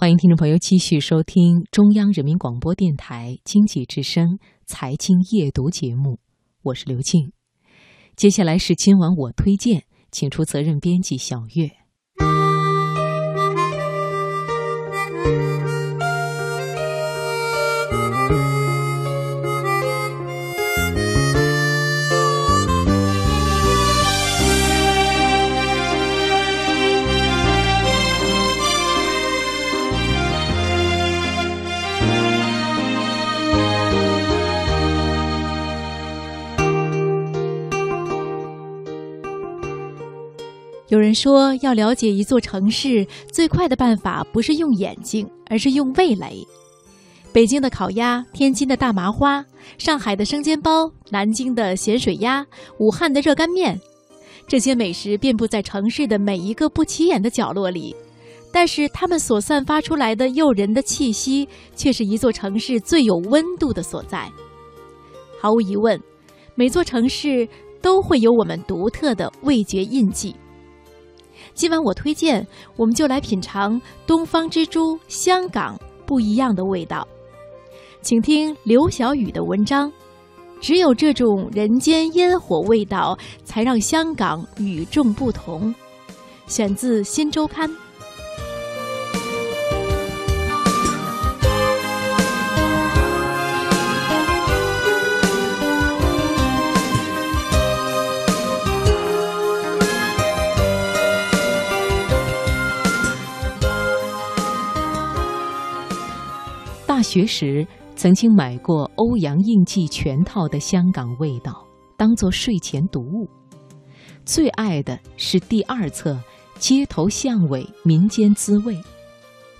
欢迎听众朋友继续收听中央人民广播电台经济之声财经夜读节目，我是刘静。接下来是今晚我推荐，请出责任编辑小月。有人说，要了解一座城市，最快的办法不是用眼睛，而是用味蕾。北京的烤鸭，天津的大麻花，上海的生煎包，南京的咸水鸭，武汉的热干面，这些美食遍布在城市的每一个不起眼的角落里，但是它们所散发出来的诱人的气息，却是一座城市最有温度的所在。毫无疑问，每座城市都会有我们独特的味觉印记。今晚我推荐，我们就来品尝东方之珠香港不一样的味道。请听刘晓宇的文章：只有这种人间烟火味道，才让香港与众不同。选自《新周刊》。大学时曾经买过欧阳应季全套的香港味道，当做睡前读物。最爱的是第二册《街头巷尾民间滋味》，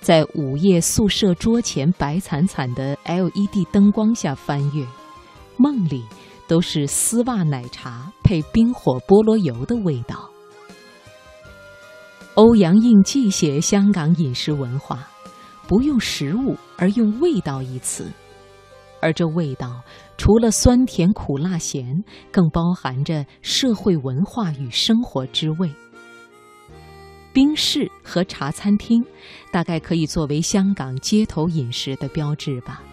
在午夜宿舍桌前白惨惨的 LED 灯光下翻阅，梦里都是丝袜奶茶配冰火菠萝油的味道。欧阳应季写香港饮食文化。不用食物，而用味道一词，而这味道除了酸甜苦辣咸，更包含着社会文化与生活之味。冰室和茶餐厅，大概可以作为香港街头饮食的标志吧。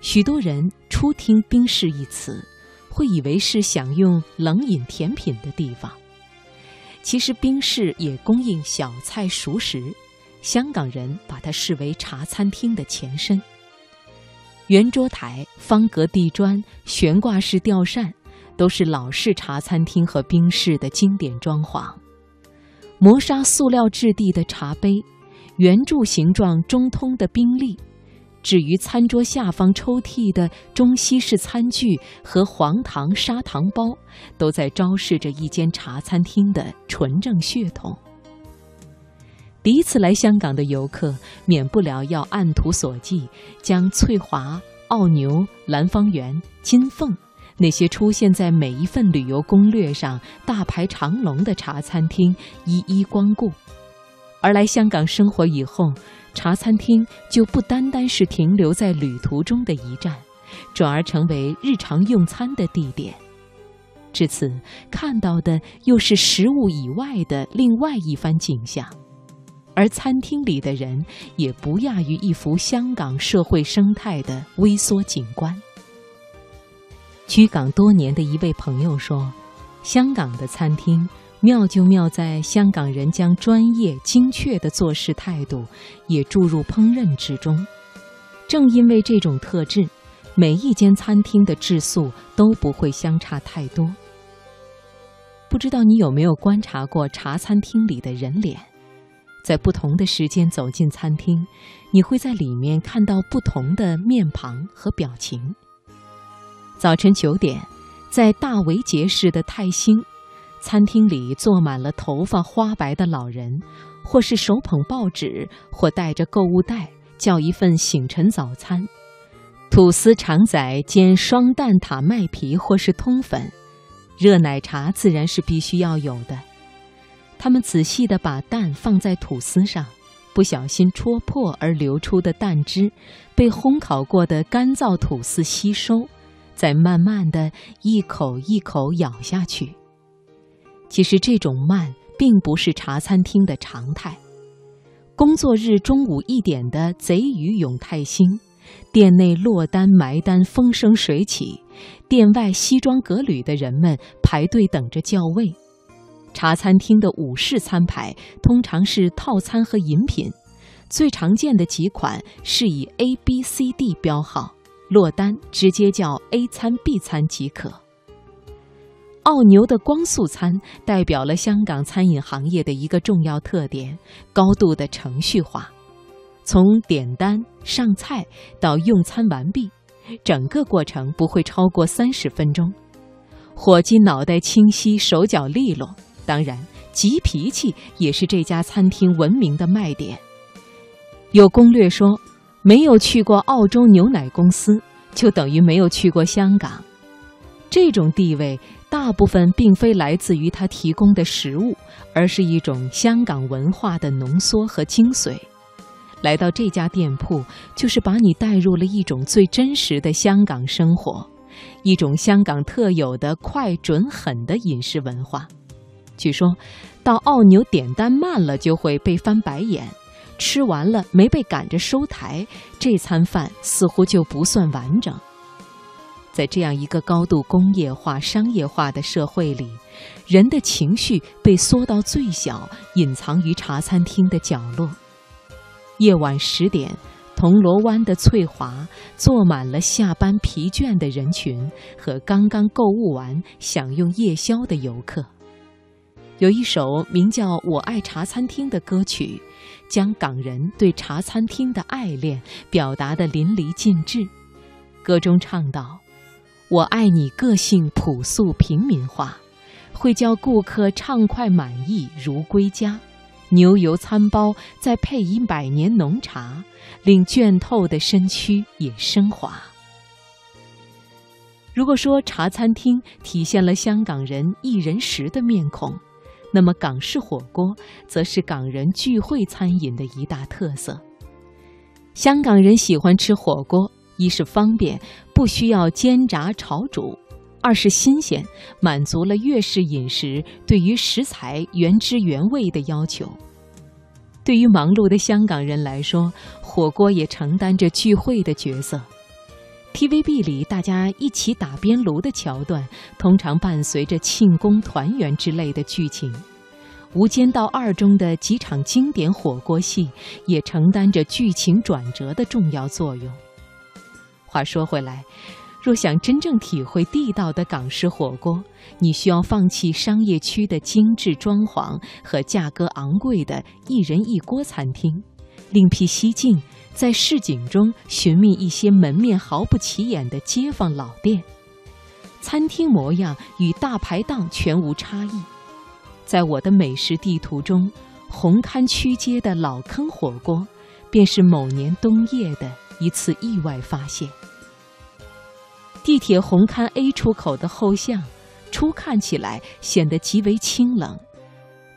许多人初听“冰室”一词，会以为是享用冷饮甜品的地方。其实，冰室也供应小菜熟食。香港人把它视为茶餐厅的前身。圆桌台、方格地砖、悬挂式吊扇，都是老式茶餐厅和冰室的经典装潢。磨砂塑料质地的茶杯，圆柱形状中通的冰粒，置于餐桌下方抽屉的中西式餐具和黄糖砂糖包，都在昭示着一间茶餐厅的纯正血统。第一次来香港的游客，免不了要按图索骥，将翠华、澳牛、兰芳园、金凤那些出现在每一份旅游攻略上大排长龙的茶餐厅一一光顾。而来香港生活以后，茶餐厅就不单单是停留在旅途中的一站，转而成为日常用餐的地点。至此，看到的又是食物以外的另外一番景象。而餐厅里的人也不亚于一幅香港社会生态的微缩景观。居港多年的一位朋友说：“香港的餐厅妙就妙在香港人将专业精确的做事态度也注入烹饪之中。正因为这种特质，每一间餐厅的质素都不会相差太多。不知道你有没有观察过茶餐厅里的人脸？”在不同的时间走进餐厅，你会在里面看到不同的面庞和表情。早晨九点，在大维杰市的泰兴，餐厅里坐满了头发花白的老人，或是手捧报纸，或带着购物袋，叫一份醒晨早餐：吐司肠仔煎双蛋挞麦皮，或是通粉，热奶茶自然是必须要有的。他们仔细地把蛋放在吐司上，不小心戳破而流出的蛋汁，被烘烤过的干燥吐司吸收，再慢慢地一口一口咬下去。其实这种慢并不是茶餐厅的常态，工作日中午一点的贼鱼永泰兴，店内落单埋单，风生水起；店外西装革履的人们排队等着叫位。茶餐厅的午市餐牌通常是套餐和饮品，最常见的几款是以 A、B、C、D 标号，落单直接叫 A 餐、B 餐即可。澳牛的光速餐代表了香港餐饮行业的一个重要特点：高度的程序化。从点单、上菜到用餐完毕，整个过程不会超过三十分钟。伙计脑袋清晰，手脚利落，当然急脾气也是这家餐厅闻名的卖点。有攻略说，没有去过澳洲牛奶公司，就等于没有去过香港。这种地位。大部分并非来自于他提供的食物，而是一种香港文化的浓缩和精髓。来到这家店铺，就是把你带入了一种最真实的香港生活，一种香港特有的快、准、狠的饮食文化。据说，到澳牛点单慢了就会被翻白眼，吃完了没被赶着收台，这餐饭似乎就不算完整。在这样一个高度工业化、商业化的社会里，人的情绪被缩到最小，隐藏于茶餐厅的角落。夜晚十点，铜锣湾的翠华坐满了下班疲倦的人群和刚刚购物完、享用夜宵的游客。有一首名叫《我爱茶餐厅》的歌曲，将港人对茶餐厅的爱恋表达得淋漓尽致。歌中唱道。我爱你，个性朴素平民化，会叫顾客畅快满意如归家。牛油餐包再配以百年浓茶，令倦透的身躯也升华。如果说茶餐厅体现了香港人一人食的面孔，那么港式火锅则是港人聚会餐饮的一大特色。香港人喜欢吃火锅。一是方便，不需要煎炸炒煮；二是新鲜，满足了粤式饮食对于食材原汁原味的要求。对于忙碌的香港人来说，火锅也承担着聚会的角色。TVB 里大家一起打边炉的桥段，通常伴随着庆功团圆之类的剧情。《无间道二》中的几场经典火锅戏，也承担着剧情转折的重要作用。话说回来，若想真正体会地道的港式火锅，你需要放弃商业区的精致装潢和价格昂贵的一人一锅餐厅，另辟蹊径，在市井中寻觅一些门面毫不起眼的街坊老店，餐厅模样与大排档全无差异。在我的美食地图中，红磡区街的老坑火锅，便是某年冬夜的一次意外发现。地铁红磡 A 出口的后巷，初看起来显得极为清冷。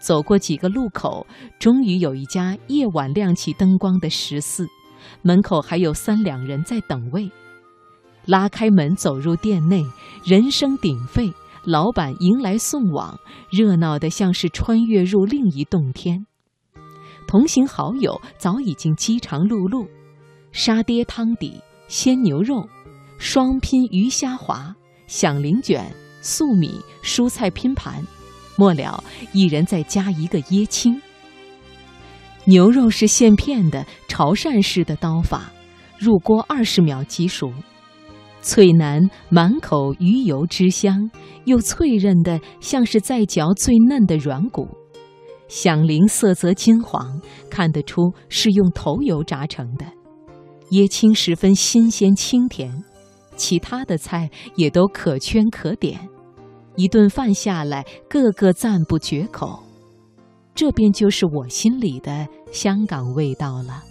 走过几个路口，终于有一家夜晚亮起灯光的食肆，门口还有三两人在等位。拉开门走入店内，人声鼎沸，老板迎来送往，热闹得像是穿越入另一洞天。同行好友早已经饥肠辘辘，沙爹汤底，鲜牛肉。双拼鱼虾滑、响铃卷、素米、蔬菜拼盘，末了一人再加一个椰青。牛肉是现片的潮汕式的刀法，入锅二十秒即熟，脆嫩满口鱼油之香，又脆韧的像是在嚼最嫩的软骨。响铃色泽金黄，看得出是用头油炸成的。椰青十分新鲜清甜。其他的菜也都可圈可点，一顿饭下来，个个赞不绝口。这便就是我心里的香港味道了。